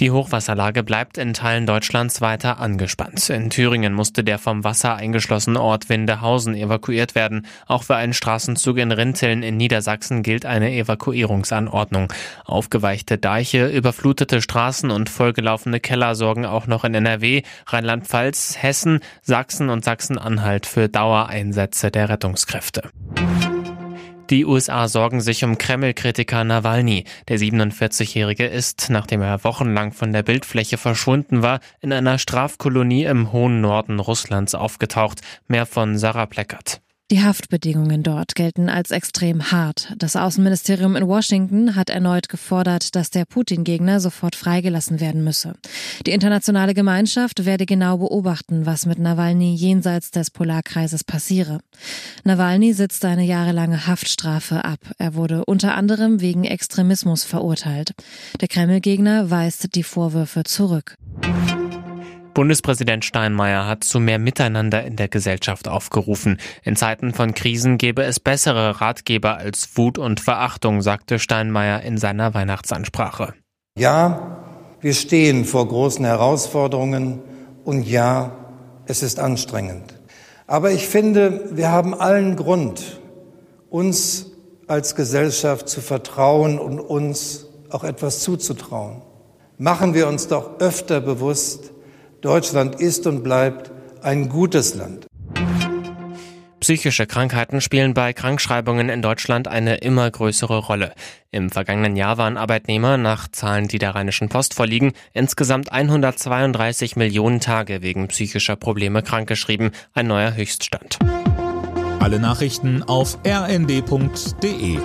Die Hochwasserlage bleibt in Teilen Deutschlands weiter angespannt. In Thüringen musste der vom Wasser eingeschlossene Ort Windehausen evakuiert werden. Auch für einen Straßenzug in Rinteln in Niedersachsen gilt eine Evakuierungsanordnung. Aufgeweichte Deiche, überflutete Straßen und vollgelaufene Keller sorgen auch noch in NRW, Rheinland-Pfalz, Hessen, Sachsen und Sachsen-Anhalt für Dauereinsätze der Rettungskräfte. Die USA sorgen sich um Kreml-Kritiker Nawalny. Der 47-Jährige ist, nachdem er wochenlang von der Bildfläche verschwunden war, in einer Strafkolonie im hohen Norden Russlands aufgetaucht. Mehr von Sarah Pleckert. Die Haftbedingungen dort gelten als extrem hart. Das Außenministerium in Washington hat erneut gefordert, dass der Putin-Gegner sofort freigelassen werden müsse. Die internationale Gemeinschaft werde genau beobachten, was mit Nawalny jenseits des Polarkreises passiere. Nawalny sitzt eine jahrelange Haftstrafe ab. Er wurde unter anderem wegen Extremismus verurteilt. Der Kreml-Gegner weist die Vorwürfe zurück. Bundespräsident Steinmeier hat zu mehr Miteinander in der Gesellschaft aufgerufen. In Zeiten von Krisen gäbe es bessere Ratgeber als Wut und Verachtung, sagte Steinmeier in seiner Weihnachtsansprache. Ja, wir stehen vor großen Herausforderungen und ja, es ist anstrengend. Aber ich finde, wir haben allen Grund, uns als Gesellschaft zu vertrauen und uns auch etwas zuzutrauen. Machen wir uns doch öfter bewusst, Deutschland ist und bleibt ein gutes Land. Psychische Krankheiten spielen bei Krankschreibungen in Deutschland eine immer größere Rolle. Im vergangenen Jahr waren Arbeitnehmer nach Zahlen, die der Rheinischen Post vorliegen, insgesamt 132 Millionen Tage wegen psychischer Probleme krankgeschrieben, ein neuer Höchststand. Alle Nachrichten auf rnd.de